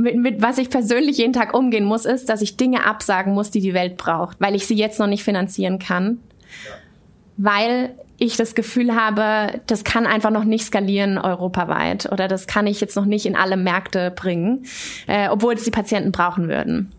mit, mit was ich persönlich jeden Tag umgehen muss, ist, dass ich Dinge absagen muss, die die Welt braucht, weil ich sie jetzt noch nicht finanzieren kann. Ja. Weil ich das Gefühl habe, das kann einfach noch nicht skalieren europaweit oder das kann ich jetzt noch nicht in alle Märkte bringen, äh, obwohl es die Patienten brauchen würden.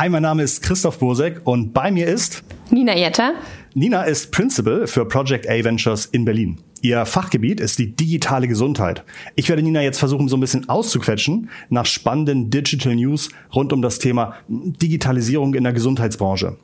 Hi, mein Name ist Christoph Bosek und bei mir ist Nina Jetter. Nina ist Principal für Project A Ventures in Berlin. Ihr Fachgebiet ist die digitale Gesundheit. Ich werde Nina jetzt versuchen, so ein bisschen auszuquetschen nach spannenden Digital News rund um das Thema Digitalisierung in der Gesundheitsbranche.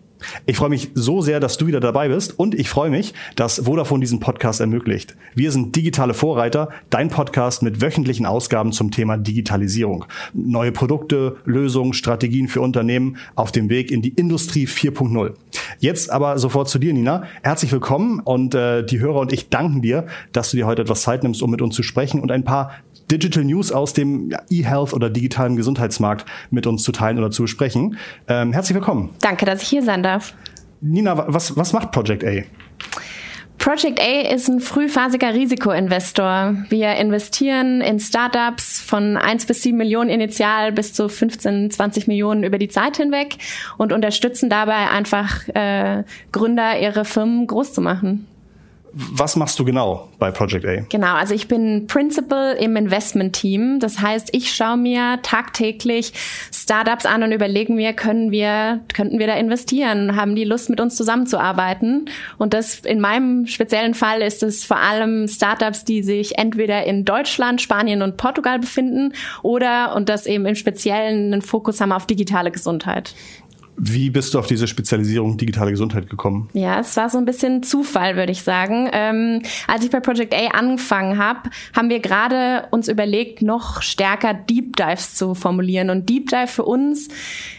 Ich freue mich so sehr, dass du wieder dabei bist und ich freue mich, dass Vodafone diesen Podcast ermöglicht. Wir sind digitale Vorreiter, dein Podcast mit wöchentlichen Ausgaben zum Thema Digitalisierung. Neue Produkte, Lösungen, Strategien für Unternehmen auf dem Weg in die Industrie 4.0. Jetzt aber sofort zu dir, Nina. Herzlich willkommen und äh, die Hörer und ich danken dir, dass du dir heute etwas Zeit nimmst, um mit uns zu sprechen und ein paar Digital News aus dem E-Health oder digitalen Gesundheitsmarkt mit uns zu teilen oder zu besprechen. Ähm, herzlich willkommen. Danke, dass ich hier sein darf. Nina, was, was macht Project A? Project A ist ein frühphasiger Risikoinvestor. Wir investieren in Startups von 1 bis 7 Millionen initial bis zu 15, 20 Millionen über die Zeit hinweg und unterstützen dabei einfach äh, Gründer, ihre Firmen groß zu machen was machst du genau bei Project A? Genau, also ich bin Principal im Investment-Team. Das heißt, ich schaue mir tagtäglich Startups an und überlege mir, können wir, könnten wir da investieren? Haben die Lust, mit uns zusammenzuarbeiten? Und das in meinem speziellen Fall ist es vor allem Startups, die sich entweder in Deutschland, Spanien und Portugal befinden oder, und das eben im Speziellen einen Fokus haben auf digitale Gesundheit. Wie bist du auf diese Spezialisierung digitale Gesundheit gekommen? Ja, es war so ein bisschen Zufall, würde ich sagen. Ähm, als ich bei Project A angefangen habe, haben wir gerade uns überlegt, noch stärker Deep Dives zu formulieren. Und Deep Dive für uns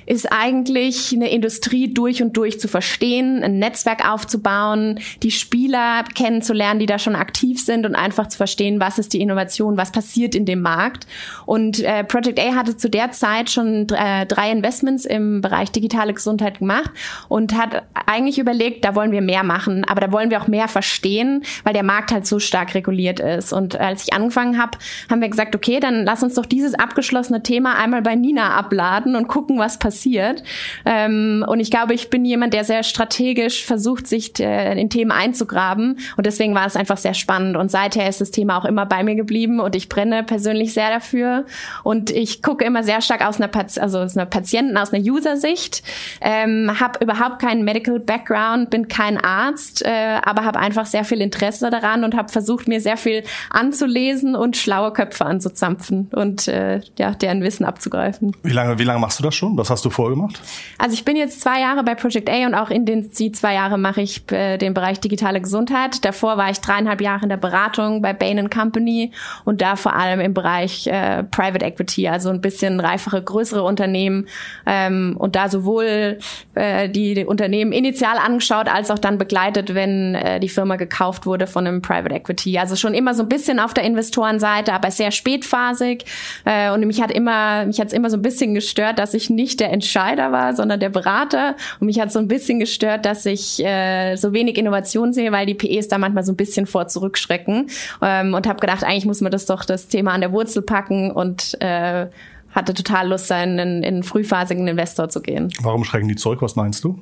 ist eigentlich eine Industrie durch und durch zu verstehen, ein Netzwerk aufzubauen, die Spieler kennenzulernen, die da schon aktiv sind und einfach zu verstehen, was ist die Innovation, was passiert in dem Markt. Und äh, Project A hatte zu der Zeit schon äh, drei Investments im Bereich digitale mentale Gesundheit gemacht und hat eigentlich überlegt, da wollen wir mehr machen, aber da wollen wir auch mehr verstehen, weil der Markt halt so stark reguliert ist. Und als ich angefangen habe, haben wir gesagt, okay, dann lass uns doch dieses abgeschlossene Thema einmal bei Nina abladen und gucken, was passiert. Ähm, und ich glaube, ich bin jemand, der sehr strategisch versucht, sich äh, in Themen einzugraben. Und deswegen war es einfach sehr spannend. Und seither ist das Thema auch immer bei mir geblieben und ich brenne persönlich sehr dafür. Und ich gucke immer sehr stark aus einer, Pat also aus einer Patienten, aus einer User-Sicht ähm, habe überhaupt keinen Medical Background, bin kein Arzt, äh, aber habe einfach sehr viel Interesse daran und habe versucht, mir sehr viel anzulesen und schlaue Köpfe anzuzapfen und äh, ja, deren Wissen abzugreifen. Wie lange, wie lange machst du das schon? Was hast du vorgemacht? Also ich bin jetzt zwei Jahre bei Project A und auch in den die zwei Jahre mache ich äh, den Bereich digitale Gesundheit. Davor war ich dreieinhalb Jahre in der Beratung bei Bain Company und da vor allem im Bereich äh, Private Equity, also ein bisschen reifere, größere Unternehmen ähm, und da sowohl sowohl äh, die Unternehmen initial angeschaut als auch dann begleitet, wenn äh, die Firma gekauft wurde von einem Private Equity. Also schon immer so ein bisschen auf der Investorenseite, aber sehr spätphasig. Äh, und mich hat immer, mich hat es immer so ein bisschen gestört, dass ich nicht der Entscheider war, sondern der Berater. Und mich hat so ein bisschen gestört, dass ich äh, so wenig Innovation sehe, weil die PEs da manchmal so ein bisschen vor zurückschrecken. Ähm, und habe gedacht, eigentlich muss man das doch das Thema an der Wurzel packen und äh, hatte total Lust, in, in einen frühphasigen Investor zu gehen. Warum schrecken die zurück? Was meinst du?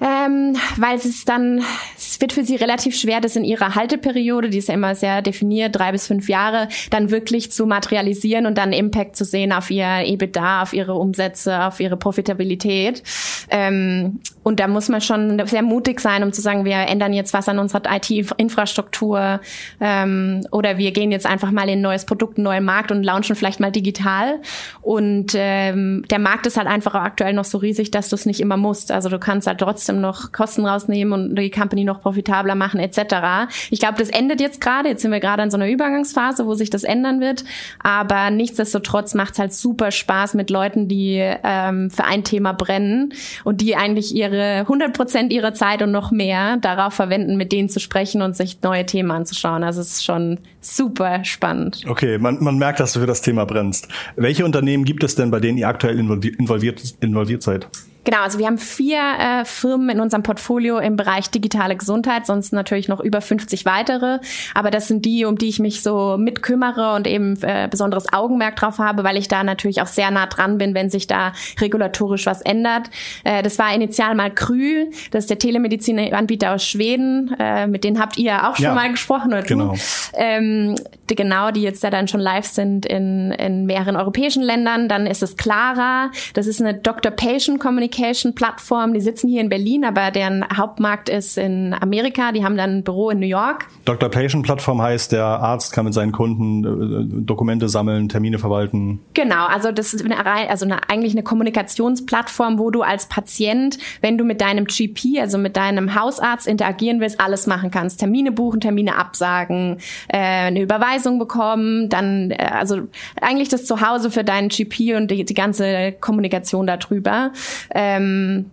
Ähm, weil es ist dann, es wird für sie relativ schwer, das in ihrer Halteperiode, die ist ja immer sehr definiert, drei bis fünf Jahre, dann wirklich zu materialisieren und dann Impact zu sehen auf ihr EBITDA, auf ihre Umsätze, auf ihre Profitabilität. Ähm, und da muss man schon sehr mutig sein, um zu sagen, wir ändern jetzt was an unserer IT-Infrastruktur ähm, oder wir gehen jetzt einfach mal in ein neues Produkt, einen neuen Markt und launchen vielleicht mal digital. Und ähm, der Markt ist halt einfach aktuell noch so riesig, dass du es nicht immer musst. Also du kannst halt trotzdem trotzdem noch Kosten rausnehmen und die Company noch profitabler machen etc. Ich glaube, das endet jetzt gerade. Jetzt sind wir gerade in so einer Übergangsphase, wo sich das ändern wird. Aber nichtsdestotrotz macht es halt super Spaß mit Leuten, die ähm, für ein Thema brennen und die eigentlich ihre 100 Prozent ihrer Zeit und noch mehr darauf verwenden, mit denen zu sprechen und sich neue Themen anzuschauen. Also es ist schon super spannend. Okay, man, man merkt, dass du für das Thema brennst. Welche Unternehmen gibt es denn, bei denen ihr aktuell involviert, involviert seid? Genau, also wir haben vier äh, Firmen in unserem Portfolio im Bereich digitale Gesundheit, sonst natürlich noch über 50 weitere. Aber das sind die, um die ich mich so mitkümmere und eben äh, besonderes Augenmerk drauf habe, weil ich da natürlich auch sehr nah dran bin, wenn sich da regulatorisch was ändert. Äh, das war initial mal Krü, das ist der Telemedizinanbieter aus Schweden. Äh, mit denen habt ihr auch schon ja, mal gesprochen, oder genau. Ähm, die, genau, die jetzt da dann schon live sind in, in mehreren europäischen Ländern. Dann ist es Clara, das ist eine Doctor-Patient-Communication Communication-Plattform. Die sitzen hier in Berlin, aber deren Hauptmarkt ist in Amerika. Die haben dann ein Büro in New York. Dr. Patient-Plattform heißt, der Arzt kann mit seinen Kunden äh, Dokumente sammeln, Termine verwalten. Genau, also das ist eine, also eine, eigentlich eine Kommunikationsplattform, wo du als Patient, wenn du mit deinem GP, also mit deinem Hausarzt interagieren willst, alles machen kannst. Termine buchen, Termine absagen, äh, eine Überweisung bekommen, dann äh, also eigentlich das Zuhause für deinen GP und die, die ganze Kommunikation darüber. Ähm,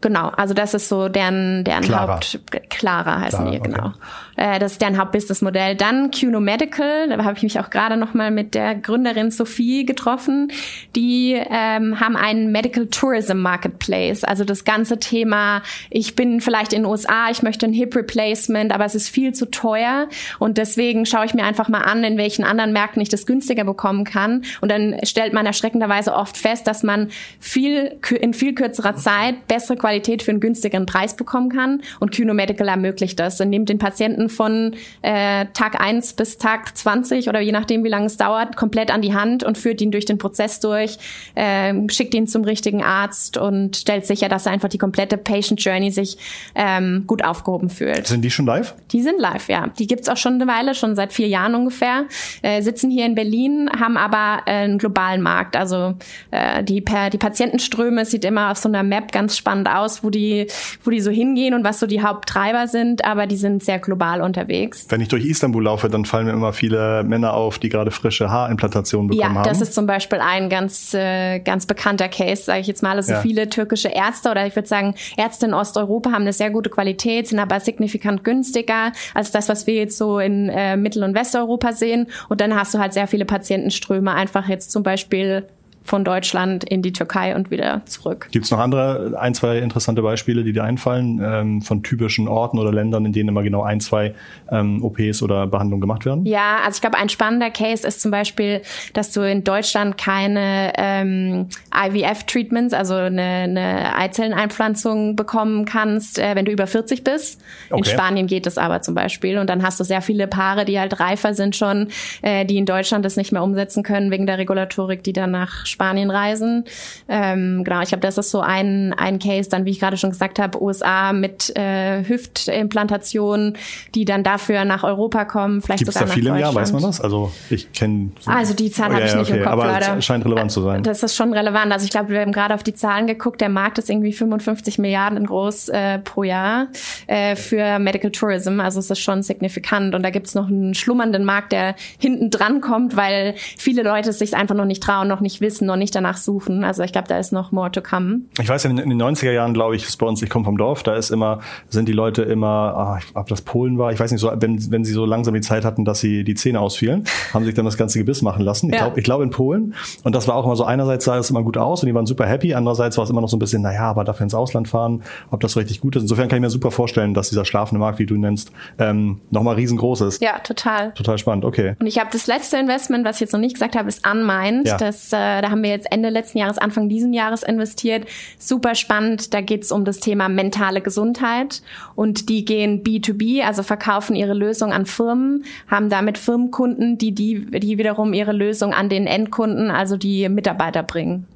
genau, also das ist so deren, deren Clara. Haupt, Clara heißen Clara, die, genau. Okay. Äh, das ist deren Hauptbusinessmodell. Dann Cuno Medical, da habe ich mich auch gerade noch mal mit der Gründerin Sophie getroffen. Die ähm, haben einen Medical Tourism Marketplace. Also das ganze Thema, ich bin vielleicht in den USA, ich möchte ein Hip Replacement, aber es ist viel zu teuer und deswegen schaue ich mir einfach mal an, in welchen anderen Märkten ich das günstiger bekommen kann. Und dann stellt man erschreckenderweise oft fest, dass man viel in viel kürzerer Zeit bessere Qualität für einen günstigeren Preis bekommen kann. Und Cuno Medical ermöglicht das und nimmt den Patienten von äh, Tag 1 bis Tag 20 oder je nachdem, wie lange es dauert, komplett an die Hand und führt ihn durch den Prozess durch, äh, schickt ihn zum richtigen Arzt und stellt sicher, dass er einfach die komplette Patient Journey sich ähm, gut aufgehoben fühlt. Sind die schon live? Die sind live, ja. Die gibt's auch schon eine Weile, schon seit vier Jahren ungefähr. Äh, sitzen hier in Berlin, haben aber äh, einen globalen Markt. Also äh, die, per, die Patientenströme sieht immer auf so einer Map ganz spannend aus, wo die, wo die so hingehen und was so die Haupttreiber sind, aber die sind sehr global global unterwegs. Wenn ich durch Istanbul laufe, dann fallen mir immer viele Männer auf, die gerade frische Haarimplantationen bekommen haben. Ja, das ist zum Beispiel ein ganz, äh, ganz bekannter Case, sage ich jetzt mal. Also ja. viele türkische Ärzte oder ich würde sagen, Ärzte in Osteuropa haben eine sehr gute Qualität, sind aber signifikant günstiger als das, was wir jetzt so in äh, Mittel- und Westeuropa sehen. Und dann hast du halt sehr viele Patientenströme, einfach jetzt zum Beispiel von Deutschland in die Türkei und wieder zurück. Gibt es noch andere, ein, zwei interessante Beispiele, die dir einfallen, ähm, von typischen Orten oder Ländern, in denen immer genau ein, zwei ähm, OPs oder Behandlungen gemacht werden? Ja, also ich glaube, ein spannender Case ist zum Beispiel, dass du in Deutschland keine ähm, IVF-Treatments, also eine, eine Eizelleneinpflanzung bekommen kannst, äh, wenn du über 40 bist. Okay. In Spanien geht es aber zum Beispiel. Und dann hast du sehr viele Paare, die halt reifer sind schon, äh, die in Deutschland das nicht mehr umsetzen können wegen der Regulatorik, die dann nach Spanien reisen. Ähm, genau, ich glaube, das ist so ein, ein Case, dann wie ich gerade schon gesagt habe, USA mit äh, Hüftimplantationen, die dann dafür nach Europa kommen, vielleicht Gibt's sogar da viele im Jahr, weiß man das? Also ich kenne so Also die Zahl oh, habe ja, ich nicht okay. im Kopf Aber leider. es scheint relevant zu sein. Das ist schon relevant. Also ich glaube, wir haben gerade auf die Zahlen geguckt, der Markt ist irgendwie 55 Milliarden groß äh, pro Jahr äh, für Medical Tourism. Also es ist schon signifikant. Und da gibt es noch einen schlummernden Markt, der hinten dran kommt, weil viele Leute es sich einfach noch nicht trauen, noch nicht wissen, wissen, noch nicht danach suchen. Also ich glaube, da ist noch more to come. Ich weiß, in, in den 90er Jahren, glaube ich, ist bei uns, ich komme vom Dorf, da ist immer, sind die Leute immer, ah, ob das Polen war, ich weiß nicht, so, wenn, wenn sie so langsam die Zeit hatten, dass sie die Zähne ausfielen, haben sich dann das ganze Gebiss machen lassen. Ich ja. glaube ich glaub in Polen. Und das war auch immer so, einerseits sah es immer gut aus und die waren super happy, andererseits war es immer noch so ein bisschen, naja, aber dafür ins Ausland fahren, ob das so richtig gut ist. Insofern kann ich mir super vorstellen, dass dieser schlafende Markt, wie du nennst, ähm, nochmal riesengroß ist. Ja, total. Total spannend, okay. Und ich habe das letzte Investment, was ich jetzt noch nicht gesagt habe, ist Unmind. Ja. Das, äh, da haben wir jetzt Ende letzten Jahres, Anfang diesen Jahres investiert. Super spannend. Da geht es um das Thema mentale Gesundheit. Und die gehen B2B, also verkaufen ihre Lösung an Firmen, haben damit Firmenkunden, die, die, die wiederum ihre Lösung an den Endkunden, also die Mitarbeiter bringen.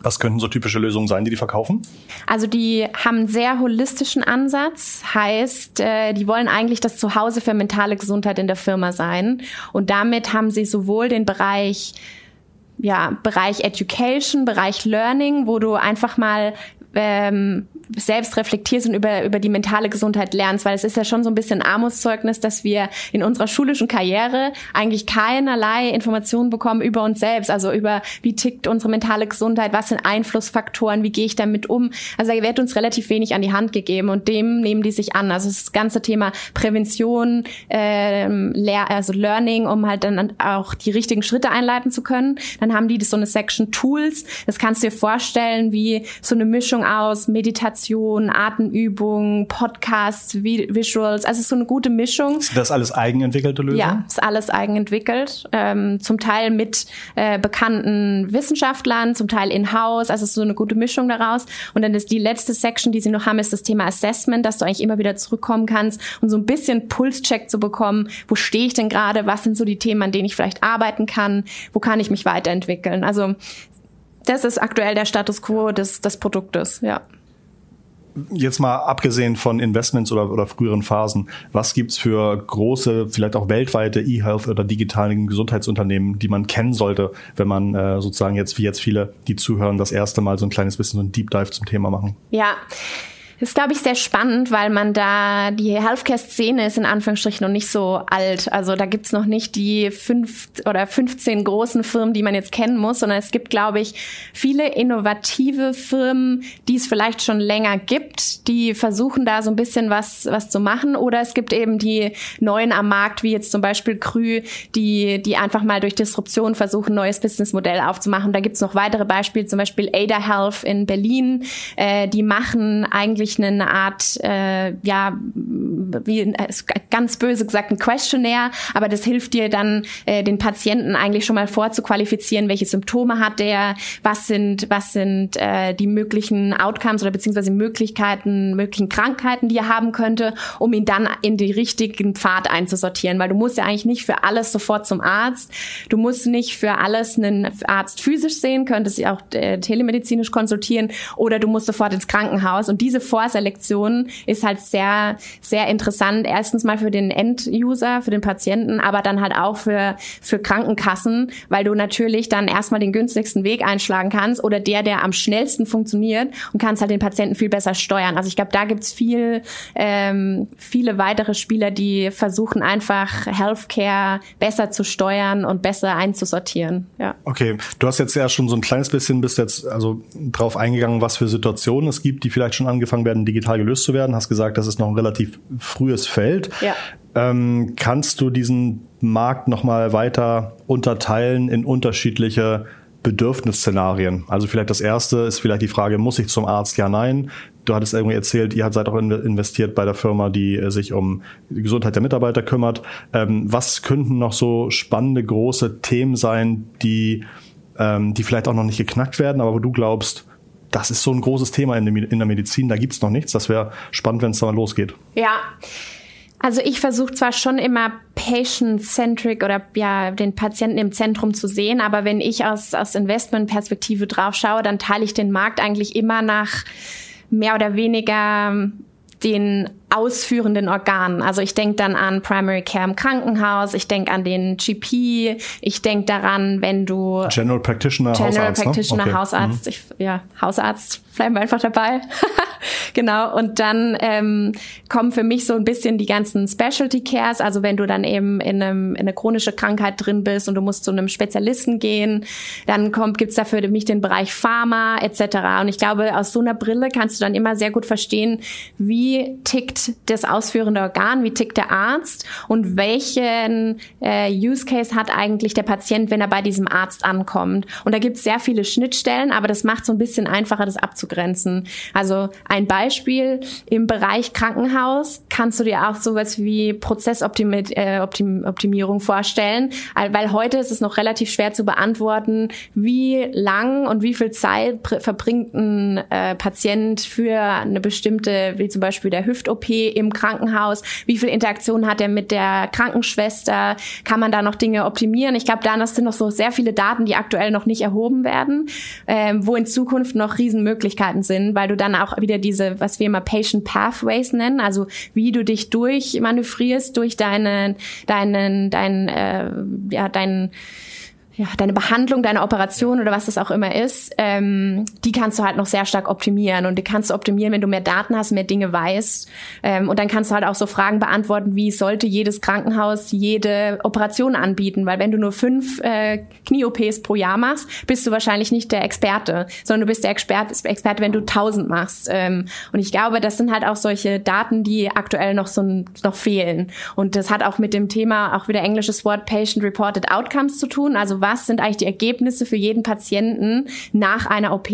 Was könnten so typische Lösungen sein, die die verkaufen? Also die haben einen sehr holistischen Ansatz, heißt, äh, die wollen eigentlich das Zuhause für mentale Gesundheit in der Firma sein. Und damit haben sie sowohl den Bereich ja, Bereich Education, Bereich Learning, wo du einfach mal ähm, selbst reflektierst und über, über die mentale Gesundheit lernst, weil es ist ja schon so ein bisschen Armutszeugnis, dass wir in unserer schulischen Karriere eigentlich keinerlei Informationen bekommen über uns selbst, also über wie tickt unsere mentale Gesundheit, was sind Einflussfaktoren, wie gehe ich damit um. Also da wird uns relativ wenig an die Hand gegeben und dem nehmen die sich an. Also das ganze Thema Prävention, ähm, also Learning, um halt dann auch die richtigen Schritte einleiten zu können. Dann haben die so eine Section Tools. Das kannst du dir vorstellen wie so eine Mischung aus Meditation, Atemübungen, Podcasts, Visuals. Also so eine gute Mischung. Ist das alles eigenentwickelte Lösungen? Ja, ist alles eigenentwickelt. Ähm, zum Teil mit äh, bekannten Wissenschaftlern, zum Teil in-house. Also so eine gute Mischung daraus. Und dann ist die letzte Section, die sie noch haben, ist das Thema Assessment, dass du eigentlich immer wieder zurückkommen kannst und so ein bisschen Pulscheck zu bekommen. Wo stehe ich denn gerade? Was sind so die Themen, an denen ich vielleicht arbeiten kann? Wo kann ich mich weiterentwickeln? Also das ist aktuell der Status quo des, des Produktes, ja. Jetzt mal abgesehen von Investments oder, oder früheren Phasen, was gibt's für große, vielleicht auch weltweite E-Health oder digitalen Gesundheitsunternehmen, die man kennen sollte, wenn man äh, sozusagen jetzt, wie jetzt viele, die zuhören, das erste Mal so ein kleines bisschen so ein Deep Dive zum Thema machen? Ja. Das ist, glaube ich, sehr spannend, weil man da, die Healthcare-Szene ist in Anführungsstrichen noch nicht so alt. Also da gibt's noch nicht die fünf oder 15 großen Firmen, die man jetzt kennen muss, sondern es gibt, glaube ich, viele innovative Firmen, die es vielleicht schon länger gibt, die versuchen da so ein bisschen was, was zu machen. Oder es gibt eben die neuen am Markt, wie jetzt zum Beispiel Krü, die, die einfach mal durch Disruption versuchen, neues Businessmodell aufzumachen. Da gibt's noch weitere Beispiele, zum Beispiel Ada Health in Berlin. Äh, die machen eigentlich wirklich eine Art, äh, ja, wie ganz böse gesagt, ein Questionnaire, aber das hilft dir dann, äh, den Patienten eigentlich schon mal vorzuqualifizieren, welche Symptome hat der, was sind, was sind äh, die möglichen Outcomes oder beziehungsweise Möglichkeiten, möglichen Krankheiten, die er haben könnte, um ihn dann in die richtigen Pfad einzusortieren, weil du musst ja eigentlich nicht für alles sofort zum Arzt, du musst nicht für alles einen Arzt physisch sehen, könntest auch äh, telemedizinisch konsultieren oder du musst sofort ins Krankenhaus. Und diese Vorselektion ist halt sehr, sehr interessant. Erstens mal für den End-User, für den Patienten, aber dann halt auch für, für Krankenkassen, weil du natürlich dann erstmal den günstigsten Weg einschlagen kannst oder der, der am schnellsten funktioniert und kannst halt den Patienten viel besser steuern. Also ich glaube, da gibt's viel, ähm, viele weitere Spieler, die versuchen einfach Healthcare besser zu steuern und besser einzusortieren. Ja. Okay, du hast jetzt ja schon so ein kleines bisschen bist jetzt also drauf eingegangen, was für Situationen es gibt, die vielleicht schon angefangen werden, digital gelöst zu werden. Hast gesagt, das ist noch ein relativ frühes Feld. Ja. Ähm, kannst du diesen Markt nochmal weiter unterteilen in unterschiedliche Bedürfnisszenarien? Also vielleicht das erste ist vielleicht die Frage, muss ich zum Arzt? Ja, nein. Du hattest irgendwie erzählt, ihr seid auch investiert bei der Firma, die äh, sich um die Gesundheit der Mitarbeiter kümmert. Ähm, was könnten noch so spannende große Themen sein, die, ähm, die vielleicht auch noch nicht geknackt werden, aber wo du glaubst, das ist so ein großes Thema in der Medizin, da gibt's noch nichts. Das wäre spannend, wenn es da mal losgeht. Ja. Also ich versuche zwar schon immer patient-centric oder ja den Patienten im Zentrum zu sehen, aber wenn ich aus, aus Investmentperspektive drauf schaue, dann teile ich den Markt eigentlich immer nach mehr oder weniger den ausführenden Organen. Also ich denke dann an Primary Care im Krankenhaus, ich denke an den GP, ich denke daran, wenn du General Practitioner, General Hausarzt, ne? Practitioner, ne? okay. Hausarzt, mhm. ich, ja Hausarzt, bleiben wir einfach dabei. genau. Und dann ähm, kommen für mich so ein bisschen die ganzen Specialty Cares. Also wenn du dann eben in, einem, in einer chronische Krankheit drin bist und du musst zu einem Spezialisten gehen, dann kommt gibt's dafür mich den Bereich Pharma etc. Und ich glaube, aus so einer Brille kannst du dann immer sehr gut verstehen, wie tickt das ausführende Organ, wie tickt der Arzt und welchen äh, Use Case hat eigentlich der Patient, wenn er bei diesem Arzt ankommt. Und da gibt es sehr viele Schnittstellen, aber das macht so ein bisschen einfacher, das abzugrenzen. Also ein Beispiel im Bereich Krankenhaus kannst du dir auch sowas wie Prozessoptimierung äh, vorstellen, weil heute ist es noch relativ schwer zu beantworten, wie lang und wie viel Zeit verbringt ein äh, Patient für eine bestimmte, wie zum Beispiel der Hüft-OP im Krankenhaus? Wie viel Interaktion hat er mit der Krankenschwester? Kann man da noch Dinge optimieren? Ich glaube, da sind noch so sehr viele Daten, die aktuell noch nicht erhoben werden, ähm, wo in Zukunft noch Riesenmöglichkeiten sind, weil du dann auch wieder diese, was wir immer Patient Pathways nennen, also wie du dich durchmanövrierst durch deinen, deinen, deinen, äh, ja, deinen ja, deine Behandlung, deine Operation oder was das auch immer ist, ähm, die kannst du halt noch sehr stark optimieren. Und die kannst du optimieren, wenn du mehr Daten hast, mehr Dinge weißt. Ähm, und dann kannst du halt auch so Fragen beantworten, wie sollte jedes Krankenhaus jede Operation anbieten? Weil wenn du nur fünf äh, Knie-OPs pro Jahr machst, bist du wahrscheinlich nicht der Experte, sondern du bist der Experte, Experte wenn du tausend machst. Ähm, und ich glaube, das sind halt auch solche Daten, die aktuell noch so noch fehlen. Und das hat auch mit dem Thema, auch wieder englisches Wort, Patient Reported Outcomes zu tun. Also was sind eigentlich die Ergebnisse für jeden Patienten nach einer OP.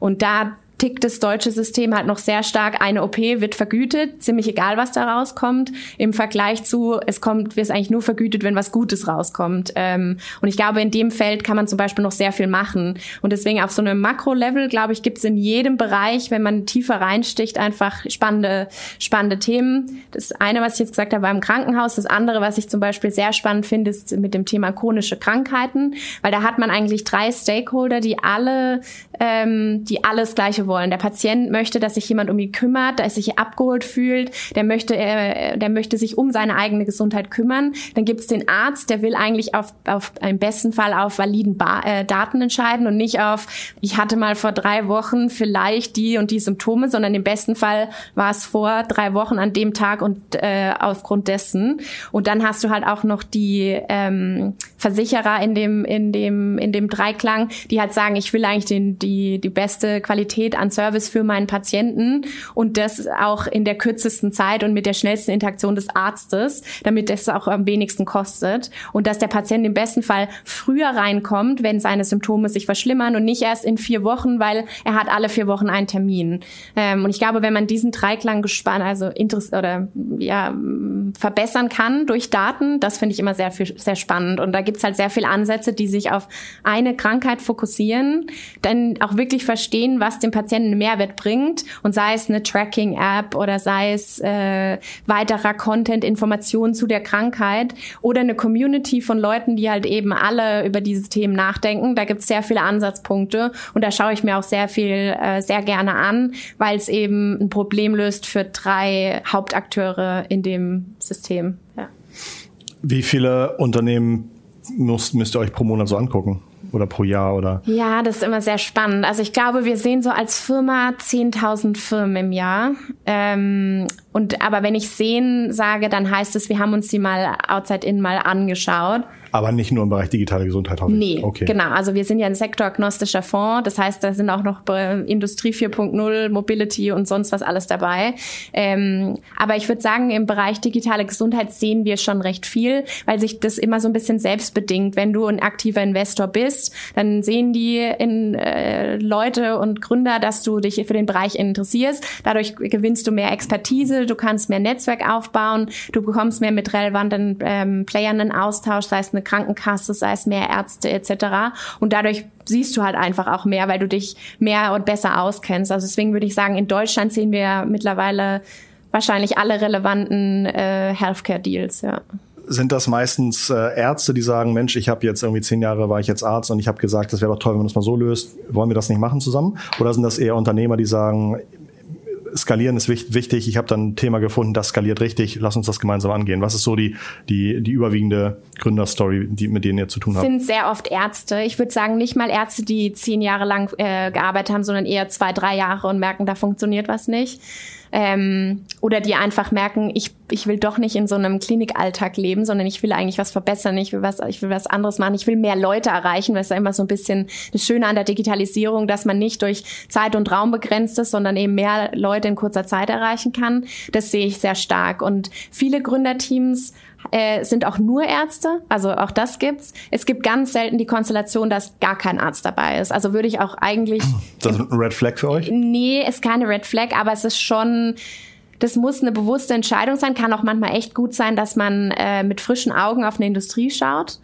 Und da tickt das deutsche System halt noch sehr stark. Eine OP wird vergütet, ziemlich egal, was da rauskommt, im Vergleich zu, es kommt, wird es eigentlich nur vergütet, wenn was Gutes rauskommt. Ähm, und ich glaube, in dem Feld kann man zum Beispiel noch sehr viel machen. Und deswegen auf so einem Makro-Level, glaube ich, gibt es in jedem Bereich, wenn man tiefer reinsticht, einfach spannende, spannende Themen. Das eine, was ich jetzt gesagt habe, war im Krankenhaus. Das andere, was ich zum Beispiel sehr spannend finde, ist mit dem Thema chronische Krankheiten, weil da hat man eigentlich drei Stakeholder, die alle, ähm, die alles Gleiche wollen. Der Patient möchte, dass sich jemand um ihn kümmert, dass er sich abgeholt fühlt, der möchte, äh, der möchte sich um seine eigene Gesundheit kümmern. Dann gibt es den Arzt, der will eigentlich auf, auf im besten Fall auf validen ba äh, Daten entscheiden und nicht auf, ich hatte mal vor drei Wochen vielleicht die und die Symptome, sondern im besten Fall war es vor drei Wochen an dem Tag und äh, aufgrund dessen. Und dann hast du halt auch noch die ähm, Versicherer in dem, in dem, in dem Dreiklang, die halt sagen, ich will eigentlich den, die, die beste Qualität Qualität an Service für meinen Patienten und das auch in der kürzesten Zeit und mit der schnellsten Interaktion des Arztes, damit das auch am wenigsten kostet und dass der Patient im besten Fall früher reinkommt, wenn seine Symptome sich verschlimmern und nicht erst in vier Wochen, weil er hat alle vier Wochen einen Termin. Ähm, und ich glaube, wenn man diesen Dreiklang gespannt, also interess oder ja verbessern kann durch Daten, das finde ich immer sehr sehr spannend und da gibt's halt sehr viele Ansätze, die sich auf eine Krankheit fokussieren, dann auch wirklich verstehen, was dem Patienten einen Mehrwert bringt und sei es eine Tracking-App oder sei es äh, weiterer Content, Informationen zu der Krankheit oder eine Community von Leuten, die halt eben alle über diese Themen nachdenken. Da gibt es sehr viele Ansatzpunkte und da schaue ich mir auch sehr viel, äh, sehr gerne an, weil es eben ein Problem löst für drei Hauptakteure in dem System. Ja. Wie viele Unternehmen müsst, müsst ihr euch pro Monat so angucken? Oder pro Jahr oder? Ja, das ist immer sehr spannend. Also ich glaube, wir sehen so als Firma 10.000 Firmen im Jahr. Ähm, und aber wenn ich sehen sage, dann heißt es, wir haben uns die mal outside in mal angeschaut. Aber nicht nur im Bereich digitale Gesundheit, hoffe nee, ich. Okay. genau. Also wir sind ja ein sektoragnostischer Fonds. Das heißt, da sind auch noch Industrie 4.0, Mobility und sonst was alles dabei. Ähm, aber ich würde sagen, im Bereich digitale Gesundheit sehen wir schon recht viel, weil sich das immer so ein bisschen selbstbedingt. Wenn du ein aktiver Investor bist, dann sehen die in, äh, Leute und Gründer, dass du dich für den Bereich interessierst. Dadurch gewinnst du mehr Expertise, du kannst mehr Netzwerk aufbauen, du bekommst mehr mit relevanten ähm, Playern in Austausch, sei es eine Krankenkasse, sei es mehr Ärzte etc. Und dadurch siehst du halt einfach auch mehr, weil du dich mehr und besser auskennst. Also deswegen würde ich sagen, in Deutschland sehen wir mittlerweile wahrscheinlich alle relevanten äh, Healthcare-Deals, ja sind das meistens äh, Ärzte, die sagen, Mensch, ich habe jetzt irgendwie zehn Jahre war ich jetzt Arzt und ich habe gesagt, das wäre doch toll, wenn man das mal so löst. Wollen wir das nicht machen zusammen? Oder sind das eher Unternehmer, die sagen, skalieren ist wichtig. Ich habe dann ein Thema gefunden, das skaliert richtig. Lass uns das gemeinsam angehen. Was ist so die, die, die überwiegende Gründerstory, die, mit denen ihr zu tun habt? sind sehr oft Ärzte. Ich würde sagen, nicht mal Ärzte, die zehn Jahre lang äh, gearbeitet haben, sondern eher zwei, drei Jahre und merken, da funktioniert was nicht ähm, oder die einfach merken, ich, ich will doch nicht in so einem Klinikalltag leben, sondern ich will eigentlich was verbessern, ich will was, ich will was anderes machen, ich will mehr Leute erreichen, weil es ja immer so ein bisschen das Schöne an der Digitalisierung, dass man nicht durch Zeit und Raum begrenzt ist, sondern eben mehr Leute in kurzer Zeit erreichen kann. Das sehe ich sehr stark. Und viele Gründerteams äh, sind auch nur Ärzte, also auch das gibt's. Es gibt ganz selten die Konstellation, dass gar kein Arzt dabei ist. Also würde ich auch eigentlich. Das ist ein Red Flag für euch? Nee, ist keine Red Flag, aber es ist schon das muss eine bewusste Entscheidung sein. Kann auch manchmal echt gut sein, dass man äh, mit frischen Augen auf eine Industrie schaut.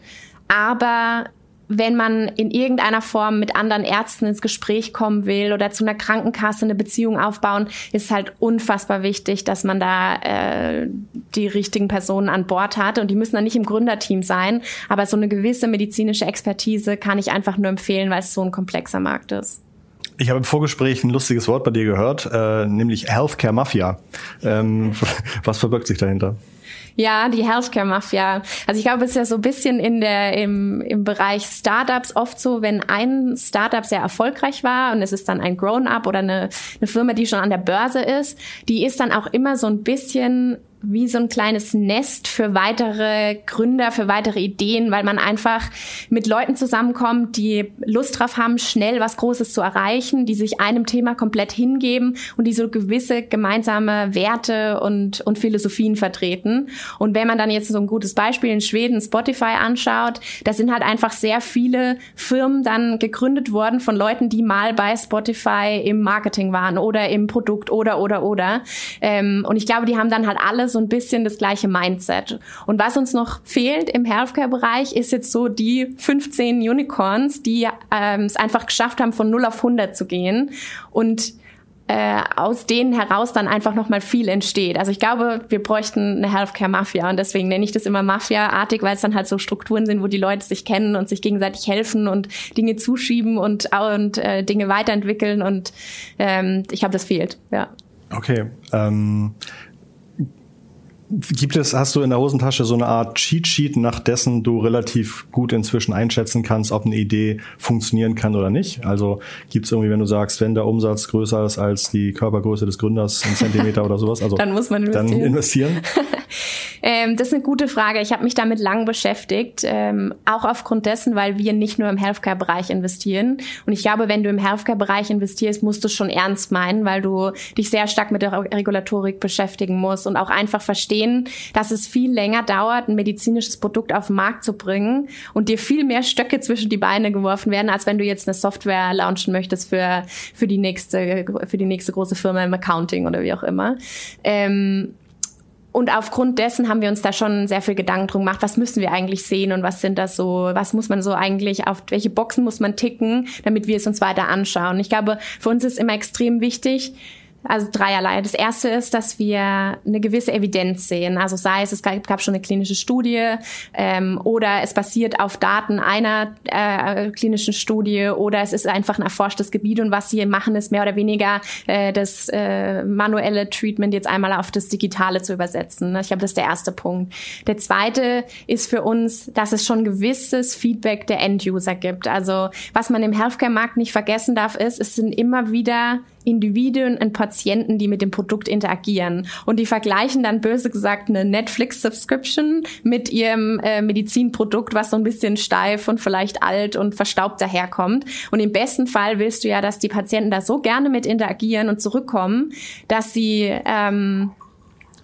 Aber wenn man in irgendeiner Form mit anderen Ärzten ins Gespräch kommen will oder zu einer Krankenkasse eine Beziehung aufbauen, ist halt unfassbar wichtig, dass man da äh, die richtigen Personen an Bord hat. Und die müssen dann nicht im Gründerteam sein, aber so eine gewisse medizinische Expertise kann ich einfach nur empfehlen, weil es so ein komplexer Markt ist. Ich habe im Vorgespräch ein lustiges Wort bei dir gehört, äh, nämlich Healthcare Mafia. Ähm, was verbirgt sich dahinter? Ja, die Healthcare Mafia. Also ich glaube, es ist ja so ein bisschen in der im, im Bereich Startups oft so, wenn ein Startup sehr erfolgreich war und es ist dann ein Grown-up oder eine, eine Firma, die schon an der Börse ist, die ist dann auch immer so ein bisschen wie so ein kleines Nest für weitere Gründer, für weitere Ideen, weil man einfach mit Leuten zusammenkommt, die Lust drauf haben, schnell was Großes zu erreichen, die sich einem Thema komplett hingeben und die so gewisse gemeinsame Werte und, und Philosophien vertreten. Und wenn man dann jetzt so ein gutes Beispiel in Schweden Spotify anschaut, da sind halt einfach sehr viele Firmen dann gegründet worden von Leuten, die mal bei Spotify im Marketing waren oder im Produkt oder, oder, oder. Ähm, und ich glaube, die haben dann halt alles so ein bisschen das gleiche Mindset. Und was uns noch fehlt im Healthcare-Bereich, ist jetzt so die 15 Unicorns, die ähm, es einfach geschafft haben, von 0 auf 100 zu gehen und äh, aus denen heraus dann einfach nochmal viel entsteht. Also ich glaube, wir bräuchten eine Healthcare-Mafia und deswegen nenne ich das immer Mafia-artig, weil es dann halt so Strukturen sind, wo die Leute sich kennen und sich gegenseitig helfen und Dinge zuschieben und, und äh, Dinge weiterentwickeln und ähm, ich glaube, das fehlt, ja. Okay. Ähm Gibt es, hast du in der Hosentasche so eine Art Cheat Sheet, nach dessen du relativ gut inzwischen einschätzen kannst, ob eine Idee funktionieren kann oder nicht? Also gibt es irgendwie, wenn du sagst, wenn der Umsatz größer ist als die Körpergröße des Gründers, ein Zentimeter oder sowas, also dann muss man investieren. Dann investieren? ähm, das ist eine gute Frage. Ich habe mich damit lang beschäftigt, ähm, auch aufgrund dessen, weil wir nicht nur im Healthcare-Bereich investieren. Und ich glaube, wenn du im Healthcare-Bereich investierst, musst du es schon ernst meinen, weil du dich sehr stark mit der Regulatorik beschäftigen musst und auch einfach verstehen, dass es viel länger dauert, ein medizinisches Produkt auf den Markt zu bringen und dir viel mehr Stöcke zwischen die Beine geworfen werden, als wenn du jetzt eine Software launchen möchtest für, für die nächste, für die nächste große Firma im Accounting oder wie auch immer. Ähm, und aufgrund dessen haben wir uns da schon sehr viel Gedanken drum gemacht, was müssen wir eigentlich sehen und was sind das so, was muss man so eigentlich, auf welche Boxen muss man ticken, damit wir es uns weiter anschauen. Ich glaube, für uns ist immer extrem wichtig, also dreierlei. Das erste ist, dass wir eine gewisse Evidenz sehen. Also sei es, es gab, schon eine klinische Studie ähm, oder es basiert auf Daten einer äh, klinischen Studie oder es ist einfach ein erforschtes Gebiet und was sie machen, ist mehr oder weniger äh, das äh, manuelle Treatment jetzt einmal auf das Digitale zu übersetzen. Ich glaube, das ist der erste Punkt. Der zweite ist für uns, dass es schon gewisses Feedback der End-User gibt. Also was man im Healthcare-Markt nicht vergessen darf, ist, es sind immer wieder Individuen und Patienten, die mit dem Produkt interagieren. Und die vergleichen dann böse gesagt eine Netflix-Subscription mit ihrem äh, Medizinprodukt, was so ein bisschen steif und vielleicht alt und verstaubt daherkommt. Und im besten Fall willst du ja, dass die Patienten da so gerne mit interagieren und zurückkommen, dass sie ähm,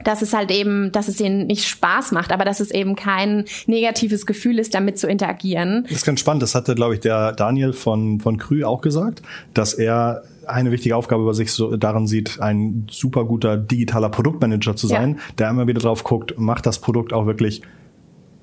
dass es halt eben, dass es ihnen nicht Spaß macht, aber dass es eben kein negatives Gefühl ist, damit zu interagieren. Das ist ganz spannend. Das hatte, glaube ich, der Daniel von, von Krü auch gesagt, dass er eine wichtige Aufgabe über sich so darin sieht, ein super guter digitaler Produktmanager zu sein, ja. der immer wieder drauf guckt, macht das Produkt auch wirklich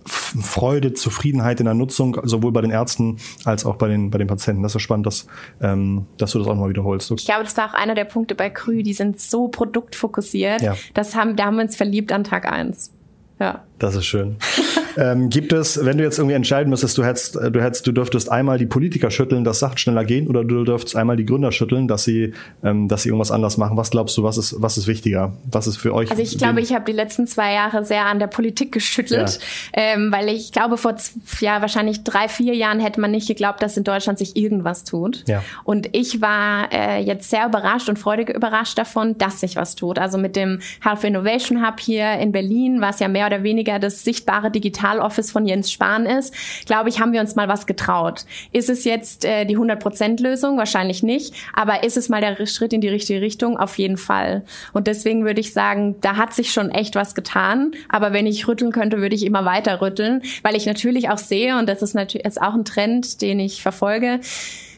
Freude, Zufriedenheit in der Nutzung, sowohl bei den Ärzten als auch bei den, bei den Patienten. Das ist spannend, dass, ähm, dass du das auch mal wiederholst. Ich glaube, das war auch einer der Punkte bei Krü, die sind so produktfokussiert. Ja. Das haben, da haben wir uns verliebt an Tag eins. Ja. Das ist schön. ähm, gibt es, wenn du jetzt irgendwie entscheiden müsstest, du hättest, du hättest, du dürftest einmal die Politiker schütteln, dass Sachen schneller gehen, oder du dürftest einmal die Gründer schütteln, dass sie, ähm, dass sie irgendwas anders machen. Was glaubst du, was ist, was ist wichtiger? Was ist für euch? Also ich glaube, ich habe die letzten zwei Jahre sehr an der Politik geschüttelt, ja. ähm, weil ich glaube, vor ja wahrscheinlich drei, vier Jahren hätte man nicht geglaubt, dass in Deutschland sich irgendwas tut. Ja. Und ich war äh, jetzt sehr überrascht und freudig überrascht davon, dass sich was tut. Also mit dem Health Innovation Hub hier in Berlin war es ja mehr oder weniger ja das sichtbare Digital-Office von Jens Spahn ist, glaube ich, haben wir uns mal was getraut. Ist es jetzt äh, die 100%-Lösung? Wahrscheinlich nicht. Aber ist es mal der Schritt in die richtige Richtung? Auf jeden Fall. Und deswegen würde ich sagen, da hat sich schon echt was getan. Aber wenn ich rütteln könnte, würde ich immer weiter rütteln, weil ich natürlich auch sehe, und das ist natürlich auch ein Trend, den ich verfolge,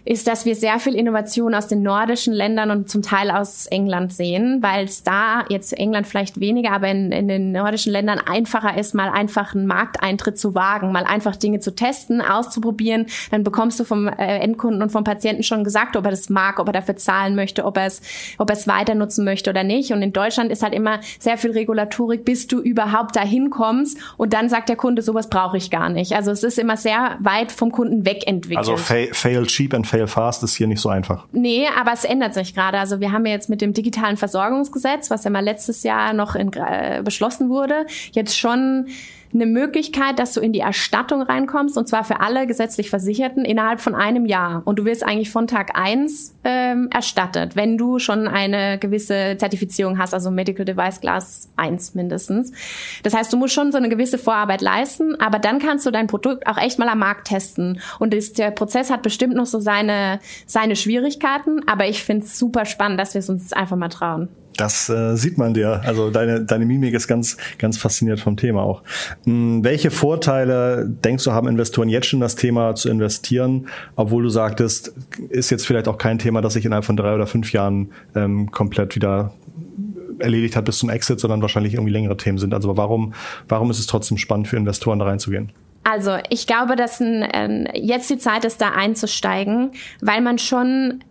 ist, dass wir sehr viel Innovation aus den nordischen Ländern und zum Teil aus England sehen, weil es da jetzt England vielleicht weniger, aber in, in den nordischen Ländern einfacher ist, mal einfach einen Markteintritt zu wagen, mal einfach Dinge zu testen, auszuprobieren. Dann bekommst du vom äh, Endkunden und vom Patienten schon gesagt, ob er das mag, ob er dafür zahlen möchte, ob er es, ob er es weiter nutzen möchte oder nicht. Und in Deutschland ist halt immer sehr viel Regulatorik, bis du überhaupt dahin kommst und dann sagt der Kunde, sowas brauche ich gar nicht. Also es ist immer sehr weit vom Kunden weg. Also fail cheap and fail fail fast ist hier nicht so einfach. Nee, aber es ändert sich gerade. Also wir haben ja jetzt mit dem digitalen Versorgungsgesetz, was ja mal letztes Jahr noch in, äh, beschlossen wurde, jetzt schon eine Möglichkeit, dass du in die Erstattung reinkommst und zwar für alle gesetzlich Versicherten innerhalb von einem Jahr. Und du wirst eigentlich von Tag eins ähm, erstattet, wenn du schon eine gewisse Zertifizierung hast, also Medical Device Class 1 mindestens. Das heißt, du musst schon so eine gewisse Vorarbeit leisten, aber dann kannst du dein Produkt auch echt mal am Markt testen. Und das, der Prozess hat bestimmt noch so seine, seine Schwierigkeiten, aber ich finde es super spannend, dass wir es uns einfach mal trauen. Das äh, sieht man dir. Also deine, deine Mimik ist ganz, ganz fasziniert vom Thema auch. Hm, welche Vorteile denkst du, haben Investoren jetzt schon das Thema zu investieren, obwohl du sagtest, ist jetzt vielleicht auch kein Thema, das sich innerhalb von drei oder fünf Jahren ähm, komplett wieder erledigt hat bis zum Exit, sondern wahrscheinlich irgendwie längere Themen sind. Also warum, warum ist es trotzdem spannend für Investoren da reinzugehen? Also ich glaube, dass ein, äh, jetzt die Zeit ist, da einzusteigen, weil man schon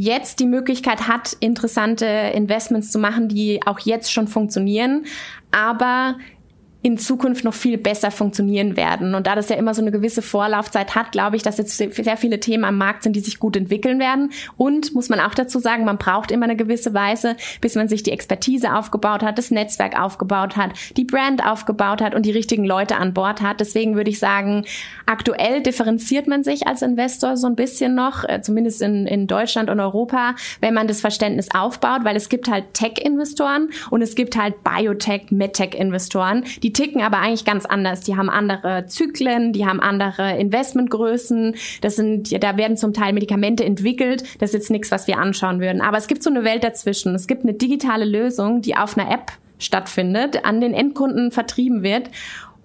jetzt die Möglichkeit hat, interessante Investments zu machen, die auch jetzt schon funktionieren, aber in Zukunft noch viel besser funktionieren werden. Und da das ja immer so eine gewisse Vorlaufzeit hat, glaube ich, dass jetzt sehr viele Themen am Markt sind, die sich gut entwickeln werden. Und muss man auch dazu sagen, man braucht immer eine gewisse Weise, bis man sich die Expertise aufgebaut hat, das Netzwerk aufgebaut hat, die Brand aufgebaut hat und die richtigen Leute an Bord hat. Deswegen würde ich sagen, aktuell differenziert man sich als Investor so ein bisschen noch, äh, zumindest in, in Deutschland und Europa, wenn man das Verständnis aufbaut, weil es gibt halt Tech-Investoren und es gibt halt Biotech, MedTech-Investoren, die ticken aber eigentlich ganz anders. Die haben andere Zyklen, die haben andere Investmentgrößen. Das sind, da werden zum Teil Medikamente entwickelt. Das ist jetzt nichts, was wir anschauen würden. Aber es gibt so eine Welt dazwischen. Es gibt eine digitale Lösung, die auf einer App stattfindet, an den Endkunden vertrieben wird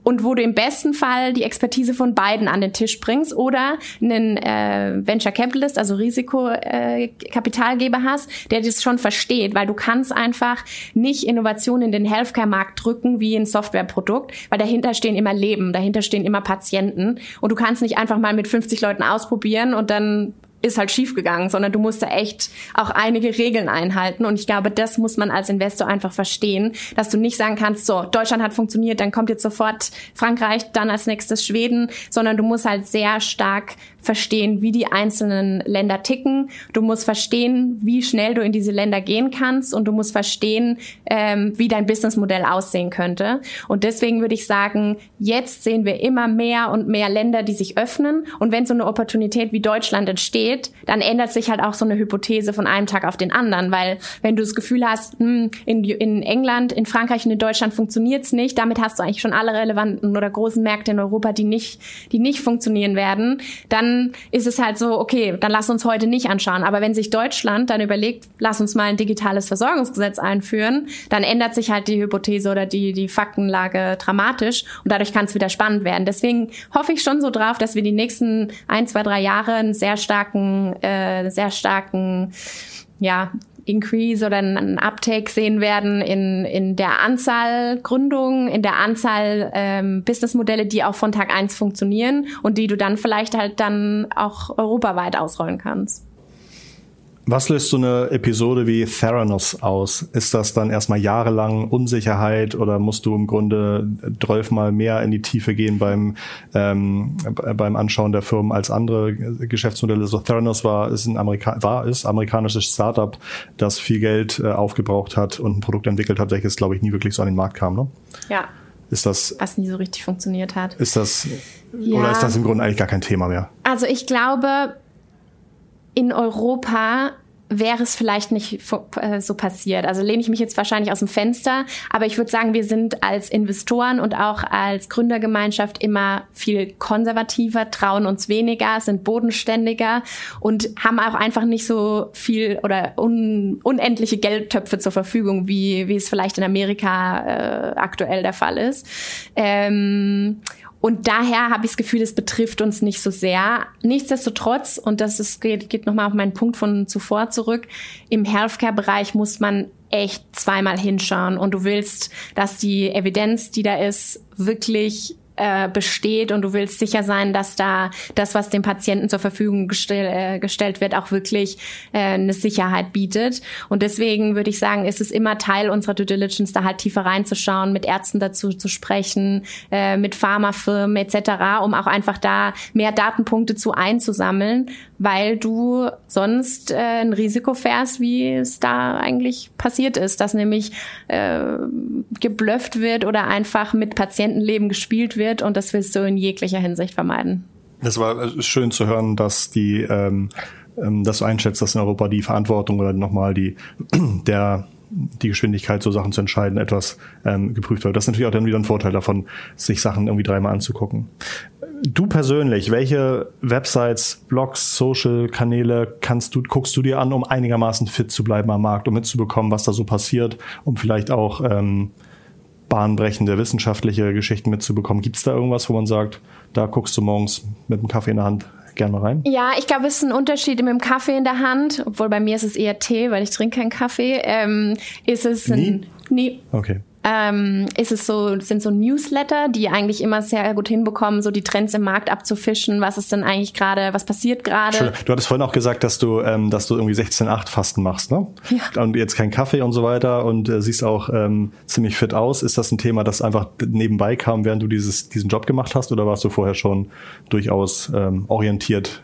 und wo du im besten Fall die Expertise von beiden an den Tisch bringst oder einen äh, Venture Capitalist, also Risikokapitalgeber äh, hast, der das schon versteht, weil du kannst einfach nicht Innovation in den Healthcare-Markt drücken wie ein Softwareprodukt, weil dahinter stehen immer Leben, dahinter stehen immer Patienten und du kannst nicht einfach mal mit 50 Leuten ausprobieren und dann ist halt schiefgegangen, sondern du musst da echt auch einige Regeln einhalten. Und ich glaube, das muss man als Investor einfach verstehen, dass du nicht sagen kannst, so, Deutschland hat funktioniert, dann kommt jetzt sofort Frankreich, dann als nächstes Schweden, sondern du musst halt sehr stark verstehen, wie die einzelnen Länder ticken. Du musst verstehen, wie schnell du in diese Länder gehen kannst und du musst verstehen, ähm, wie dein Businessmodell aussehen könnte. Und deswegen würde ich sagen, jetzt sehen wir immer mehr und mehr Länder, die sich öffnen. Und wenn so eine Opportunität wie Deutschland entsteht, geht, dann ändert sich halt auch so eine Hypothese von einem Tag auf den anderen, weil wenn du das Gefühl hast, hm, in, in England, in Frankreich und in Deutschland funktioniert's nicht, damit hast du eigentlich schon alle relevanten oder großen Märkte in Europa, die nicht, die nicht funktionieren werden, dann ist es halt so, okay, dann lass uns heute nicht anschauen. Aber wenn sich Deutschland dann überlegt, lass uns mal ein digitales Versorgungsgesetz einführen, dann ändert sich halt die Hypothese oder die, die Faktenlage dramatisch und dadurch kann es wieder spannend werden. Deswegen hoffe ich schon so drauf, dass wir die nächsten ein, zwei, drei Jahre einen sehr starken starken, äh, sehr starken, ja, Increase oder einen Uptake sehen werden in, in der Anzahl Gründungen, in der Anzahl ähm, Businessmodelle, die auch von Tag eins funktionieren und die du dann vielleicht halt dann auch europaweit ausrollen kannst. Was löst so eine Episode wie Theranos aus? Ist das dann erstmal jahrelang Unsicherheit oder musst du im Grunde mal mehr in die Tiefe gehen beim, ähm, beim Anschauen der Firmen als andere Geschäftsmodelle? So Theranos war, ist ein Amerika war, ist amerikanisches Startup, das viel Geld äh, aufgebraucht hat und ein Produkt entwickelt hat, welches, glaube ich, nie wirklich so an den Markt kam, ne? Ja. Ist das, was nie so richtig funktioniert hat. Ist das, ja. oder ist das im Grunde eigentlich gar kein Thema mehr? Also ich glaube, in Europa wäre es vielleicht nicht äh, so passiert. Also lehne ich mich jetzt wahrscheinlich aus dem Fenster, aber ich würde sagen, wir sind als Investoren und auch als Gründergemeinschaft immer viel konservativer, trauen uns weniger, sind bodenständiger und haben auch einfach nicht so viel oder un unendliche Geldtöpfe zur Verfügung, wie, wie es vielleicht in Amerika äh, aktuell der Fall ist. Ähm, und daher habe ich das Gefühl, es betrifft uns nicht so sehr. Nichtsdestotrotz, und das ist, geht, geht nochmal auf meinen Punkt von zuvor zurück, im Healthcare-Bereich muss man echt zweimal hinschauen und du willst, dass die Evidenz, die da ist, wirklich äh, besteht und du willst sicher sein, dass da das, was dem Patienten zur Verfügung gestell, äh, gestellt wird, auch wirklich äh, eine Sicherheit bietet. Und deswegen würde ich sagen, ist es immer Teil unserer Due Diligence, da halt tiefer reinzuschauen, mit Ärzten dazu zu sprechen, äh, mit Pharmafirmen etc., um auch einfach da mehr Datenpunkte zu einzusammeln, weil du sonst äh, ein Risiko fährst, wie es da eigentlich passiert ist, dass nämlich äh, geblufft wird oder einfach mit Patientenleben gespielt wird wird und das willst du in jeglicher Hinsicht vermeiden. Das war äh, schön zu hören, dass die, ähm, ähm, dass du einschätzt, dass in Europa die Verantwortung oder nochmal die, der, die Geschwindigkeit, so Sachen zu entscheiden, etwas ähm, geprüft wird. Das ist natürlich auch dann wieder ein Vorteil davon, sich Sachen irgendwie dreimal anzugucken. Du persönlich, welche Websites, Blogs, Social-Kanäle kannst du, guckst du dir an, um einigermaßen fit zu bleiben am Markt, um mitzubekommen, was da so passiert, um vielleicht auch ähm, bahnbrechende wissenschaftliche Geschichten mitzubekommen. Gibt es da irgendwas, wo man sagt, da guckst du morgens mit dem Kaffee in der Hand gerne rein? Ja, ich glaube, es ist ein Unterschied mit dem Kaffee in der Hand, obwohl bei mir ist es eher Tee, weil ich trinke keinen Kaffee. Ähm, ist es nie? ein nie. Okay ähm, ist es so, sind so Newsletter, die eigentlich immer sehr gut hinbekommen, so die Trends im Markt abzufischen, was ist denn eigentlich gerade, was passiert gerade. Du hattest vorhin auch gesagt, dass du, ähm, dass du irgendwie 16-8 Fasten machst, ne? Ja. Und jetzt kein Kaffee und so weiter und äh, siehst auch ähm, ziemlich fit aus. Ist das ein Thema, das einfach nebenbei kam, während du dieses, diesen Job gemacht hast oder warst du vorher schon durchaus ähm, orientiert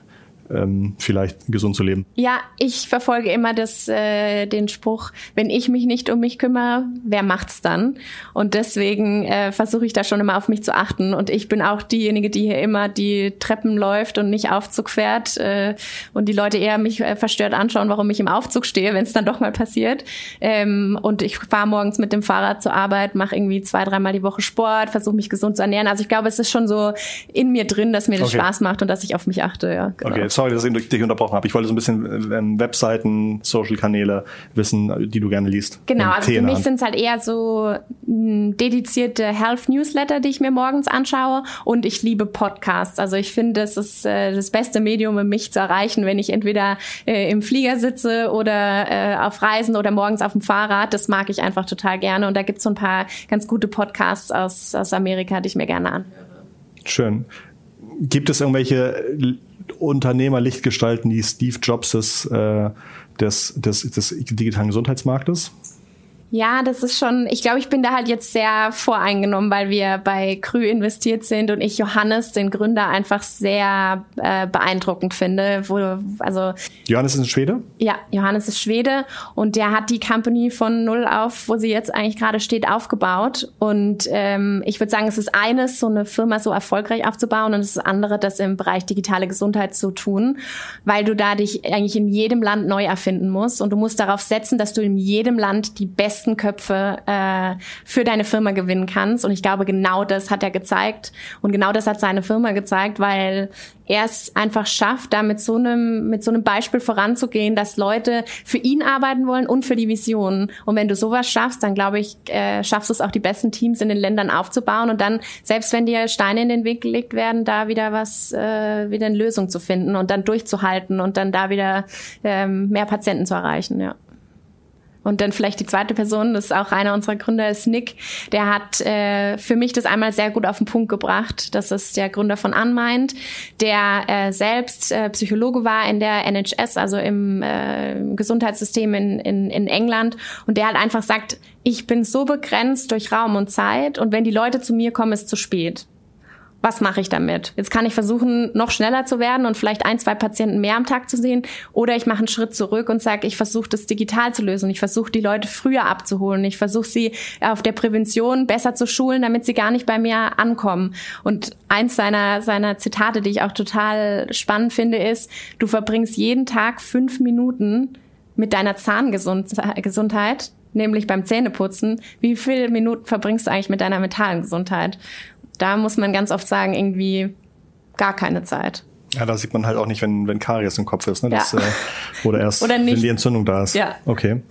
ähm, vielleicht gesund zu leben. Ja, ich verfolge immer das, äh, den Spruch, wenn ich mich nicht um mich kümmere, wer macht's dann? Und deswegen äh, versuche ich da schon immer auf mich zu achten. Und ich bin auch diejenige, die hier immer die Treppen läuft und nicht Aufzug fährt äh, und die Leute eher mich äh, verstört anschauen, warum ich im Aufzug stehe, wenn es dann doch mal passiert. Ähm, und ich fahre morgens mit dem Fahrrad zur Arbeit, mache irgendwie zwei, dreimal die Woche Sport, versuche mich gesund zu ernähren. Also ich glaube, es ist schon so in mir drin, dass mir das okay. Spaß macht und dass ich auf mich achte. Ja, genau. Okay, sorry, dass ich dich unterbrochen habe. Ich wollte so ein bisschen ähm, Webseiten, Social-Kanäle wissen, die du gerne liest. Genau, also für mich sind es halt eher so hm, dedizierte Health-Newsletter, die ich mir morgens anschaue und ich liebe Podcasts. Also ich finde, das ist äh, das beste Medium, um mich zu erreichen, wenn ich entweder äh, im Flieger sitze oder äh, auf Reisen oder morgens auf dem Fahrrad. Das mag ich einfach total gerne und da gibt es so ein paar ganz gute Podcasts aus, aus Amerika, die ich mir gerne anhöre. Schön. Gibt es irgendwelche Unternehmer Licht gestalten, die Steve Jobs äh, des, des, des digitalen Gesundheitsmarktes? Ja, das ist schon, ich glaube, ich bin da halt jetzt sehr voreingenommen, weil wir bei Krü investiert sind und ich Johannes, den Gründer, einfach sehr äh, beeindruckend finde. Wo, also Johannes ist ein Schwede? Ja, Johannes ist Schwede und der hat die Company von null auf, wo sie jetzt eigentlich gerade steht, aufgebaut. Und ähm, ich würde sagen, es ist eines, so eine Firma so erfolgreich aufzubauen und es ist andere, das im Bereich digitale Gesundheit zu tun, weil du da dich eigentlich in jedem Land neu erfinden musst und du musst darauf setzen, dass du in jedem Land die beste besten Köpfe äh, für deine Firma gewinnen kannst. Und ich glaube, genau das hat er gezeigt. Und genau das hat seine Firma gezeigt, weil er es einfach schafft, da mit so einem, mit so einem Beispiel voranzugehen, dass Leute für ihn arbeiten wollen und für die Vision. Und wenn du sowas schaffst, dann glaube ich, äh, schaffst du es auch, die besten Teams in den Ländern aufzubauen und dann, selbst wenn dir Steine in den Weg gelegt werden, da wieder was, äh, wieder eine Lösung zu finden und dann durchzuhalten und dann da wieder ähm, mehr Patienten zu erreichen, ja. Und dann vielleicht die zweite Person, das ist auch einer unserer Gründer, ist Nick. Der hat äh, für mich das einmal sehr gut auf den Punkt gebracht. Das ist der Gründer von Unmind, der äh, selbst äh, Psychologe war in der NHS, also im äh, Gesundheitssystem in, in, in England. Und der halt einfach sagt, ich bin so begrenzt durch Raum und Zeit und wenn die Leute zu mir kommen, ist zu spät was mache ich damit? Jetzt kann ich versuchen, noch schneller zu werden und vielleicht ein, zwei Patienten mehr am Tag zu sehen. Oder ich mache einen Schritt zurück und sage, ich versuche das digital zu lösen. Ich versuche die Leute früher abzuholen. Ich versuche sie auf der Prävention besser zu schulen, damit sie gar nicht bei mir ankommen. Und eins seiner, seiner Zitate, die ich auch total spannend finde, ist, du verbringst jeden Tag fünf Minuten mit deiner Zahngesundheit, nämlich beim Zähneputzen. Wie viele Minuten verbringst du eigentlich mit deiner mentalen Gesundheit? Da muss man ganz oft sagen, irgendwie gar keine Zeit. Ja, da sieht man halt auch nicht, wenn, wenn Karies im Kopf ist, ne? Das, ja. äh, oder erst, oder wenn die Entzündung da ist. Ja. Okay.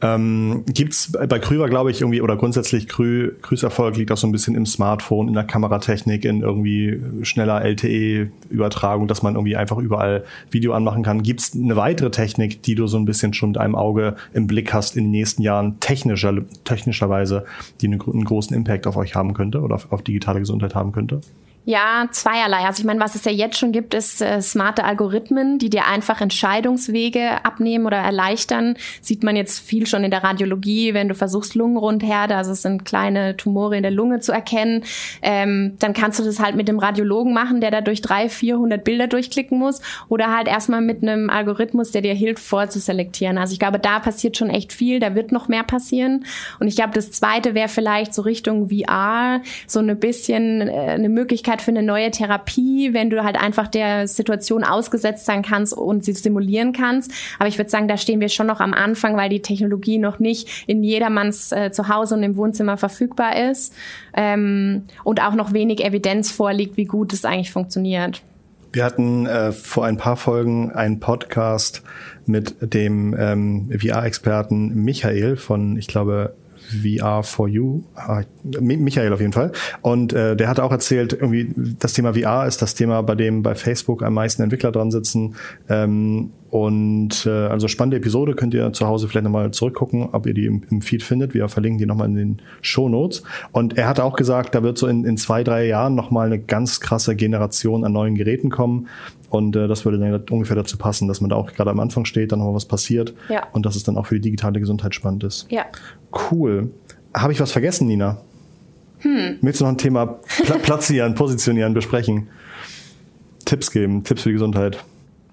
Ähm, gibt's bei Krü war, glaube ich, irgendwie, oder grundsätzlich Krü, Krüs Erfolg liegt auch so ein bisschen im Smartphone, in der Kameratechnik, in irgendwie schneller LTE-Übertragung, dass man irgendwie einfach überall Video anmachen kann. Gibt's eine weitere Technik, die du so ein bisschen schon mit einem Auge im Blick hast in den nächsten Jahren, technischer, technischerweise, die einen, einen großen Impact auf euch haben könnte oder auf, auf digitale Gesundheit haben könnte? Ja, zweierlei. Also ich meine, was es ja jetzt schon gibt, ist äh, smarte Algorithmen, die dir einfach Entscheidungswege abnehmen oder erleichtern. Sieht man jetzt viel schon in der Radiologie, wenn du versuchst, Lungenrundherde, also es sind kleine Tumore in der Lunge zu erkennen, ähm, dann kannst du das halt mit dem Radiologen machen, der da durch drei, vierhundert Bilder durchklicken muss oder halt erstmal mit einem Algorithmus, der dir hilft, vorzuselektieren. Also ich glaube, da passiert schon echt viel, da wird noch mehr passieren. Und ich glaube, das zweite wäre vielleicht so Richtung VR, so eine bisschen äh, eine Möglichkeit, Möglichkeit für eine neue Therapie, wenn du halt einfach der Situation ausgesetzt sein kannst und sie simulieren kannst. Aber ich würde sagen, da stehen wir schon noch am Anfang, weil die Technologie noch nicht in jedermanns äh, Zuhause und im Wohnzimmer verfügbar ist ähm, und auch noch wenig Evidenz vorliegt, wie gut es eigentlich funktioniert. Wir hatten äh, vor ein paar Folgen einen Podcast mit dem ähm, VR-Experten Michael von, ich glaube, VR for You, ah, Michael auf jeden Fall. Und äh, der hat auch erzählt, irgendwie das Thema VR ist das Thema, bei dem bei Facebook am meisten Entwickler dran sitzen. Ähm, und äh, also spannende Episode, könnt ihr zu Hause vielleicht nochmal zurückgucken, ob ihr die im, im Feed findet. Wir verlinken die nochmal in den Show Notes. Und er hat auch gesagt, da wird so in, in zwei, drei Jahren nochmal eine ganz krasse Generation an neuen Geräten kommen. Und äh, das würde dann ungefähr dazu passen, dass man da auch gerade am Anfang steht, dann nochmal was passiert. Ja. Und dass es dann auch für die digitale Gesundheit spannend ist. Ja. Cool. Habe ich was vergessen, Nina? Hm. Willst du noch ein Thema pla platzieren, positionieren, besprechen? Tipps geben, Tipps für die Gesundheit?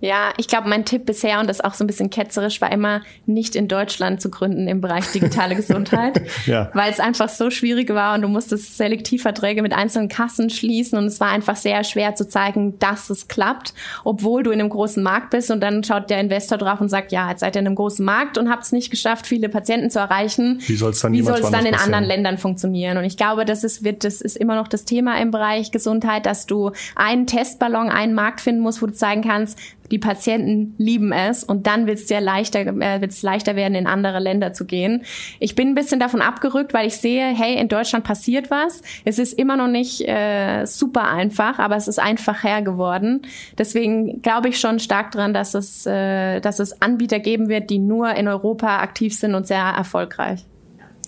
Ja, ich glaube, mein Tipp bisher, und das auch so ein bisschen ketzerisch, war immer, nicht in Deutschland zu gründen im Bereich digitale Gesundheit, ja. weil es einfach so schwierig war und du musstest Selektivverträge mit einzelnen Kassen schließen und es war einfach sehr schwer zu zeigen, dass es klappt, obwohl du in einem großen Markt bist und dann schaut der Investor drauf und sagt, ja, jetzt seid ihr in einem großen Markt und habt es nicht geschafft, viele Patienten zu erreichen. Wie soll es dann, Wie soll es dann in anderen Ländern funktionieren? Und ich glaube, das ist, wird, das ist immer noch das Thema im Bereich Gesundheit, dass du einen Testballon, einen Markt finden musst, wo du zeigen kannst, die Patienten lieben es und dann wird es dir leichter, äh, wird's leichter werden, in andere Länder zu gehen. Ich bin ein bisschen davon abgerückt, weil ich sehe, hey, in Deutschland passiert was. Es ist immer noch nicht äh, super einfach, aber es ist einfacher geworden. Deswegen glaube ich schon stark dran, dass es, äh, dass es Anbieter geben wird, die nur in Europa aktiv sind und sehr erfolgreich.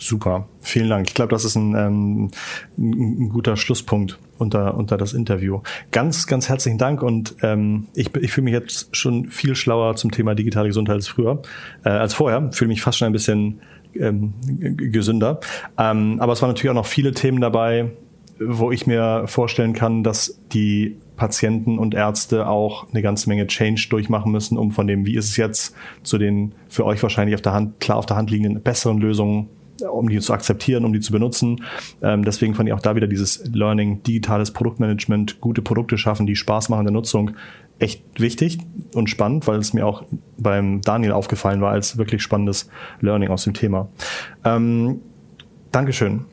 Super, vielen Dank. Ich glaube, das ist ein, ähm, ein guter Schlusspunkt unter, unter das Interview. Ganz, ganz herzlichen Dank und ähm, ich, ich fühle mich jetzt schon viel schlauer zum Thema digitale Gesundheit als früher, äh, als vorher. Fühle mich fast schon ein bisschen ähm, gesünder. Ähm, aber es waren natürlich auch noch viele Themen dabei, wo ich mir vorstellen kann, dass die Patienten und Ärzte auch eine ganze Menge Change durchmachen müssen, um von dem, wie ist es jetzt, zu den für euch wahrscheinlich auf der Hand, klar auf der Hand liegenden besseren Lösungen um die zu akzeptieren, um die zu benutzen. Ähm, deswegen fand ich auch da wieder dieses Learning, digitales Produktmanagement, gute Produkte schaffen, die Spaß machen in der Nutzung, echt wichtig und spannend, weil es mir auch beim Daniel aufgefallen war als wirklich spannendes Learning aus dem Thema. Ähm, Dankeschön.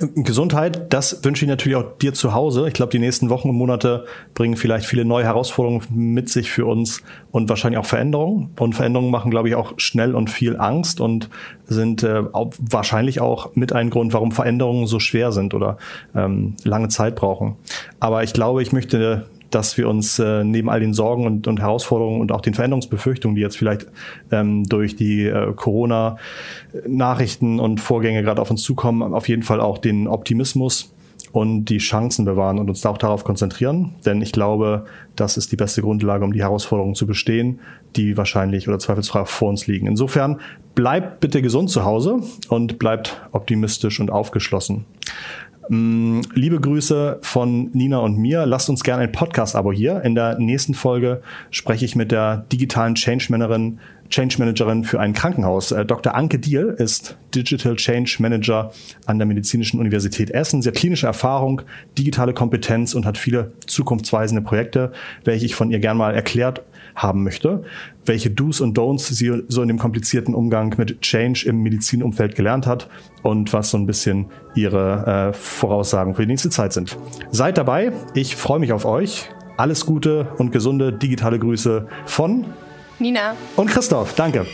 Gesundheit, das wünsche ich natürlich auch dir zu Hause. Ich glaube, die nächsten Wochen und Monate bringen vielleicht viele neue Herausforderungen mit sich für uns und wahrscheinlich auch Veränderungen. Und Veränderungen machen, glaube ich, auch schnell und viel Angst und sind äh, wahrscheinlich auch mit ein Grund, warum Veränderungen so schwer sind oder ähm, lange Zeit brauchen. Aber ich glaube, ich möchte dass wir uns äh, neben all den Sorgen und, und, Herausforderungen und auch den Veränderungsbefürchtungen, die jetzt vielleicht ähm, durch die äh, Corona-Nachrichten und Vorgänge gerade auf uns zukommen, auf jeden Fall auch den Optimismus und die Chancen bewahren und uns auch darauf konzentrieren. Denn ich glaube, das ist die beste Grundlage, um die Herausforderungen zu bestehen, die wahrscheinlich oder zweifelsfrei vor uns liegen. Insofern bleibt bitte gesund zu Hause und bleibt optimistisch und aufgeschlossen. Mm, liebe Grüße von Nina und mir. Lasst uns gerne ein Podcast-Abo hier. In der nächsten Folge spreche ich mit der digitalen Change Managerin, Change Managerin für ein Krankenhaus. Äh, Dr. Anke Diel ist Digital Change Manager an der Medizinischen Universität Essen. Sie hat klinische Erfahrung, digitale Kompetenz und hat viele zukunftsweisende Projekte, welche ich von ihr gern mal erklärt haben möchte, welche Do's und Don'ts sie so in dem komplizierten Umgang mit Change im Medizinumfeld gelernt hat und was so ein bisschen ihre äh, Voraussagen für die nächste Zeit sind. Seid dabei, ich freue mich auf euch. Alles Gute und gesunde digitale Grüße von Nina und Christoph. Danke.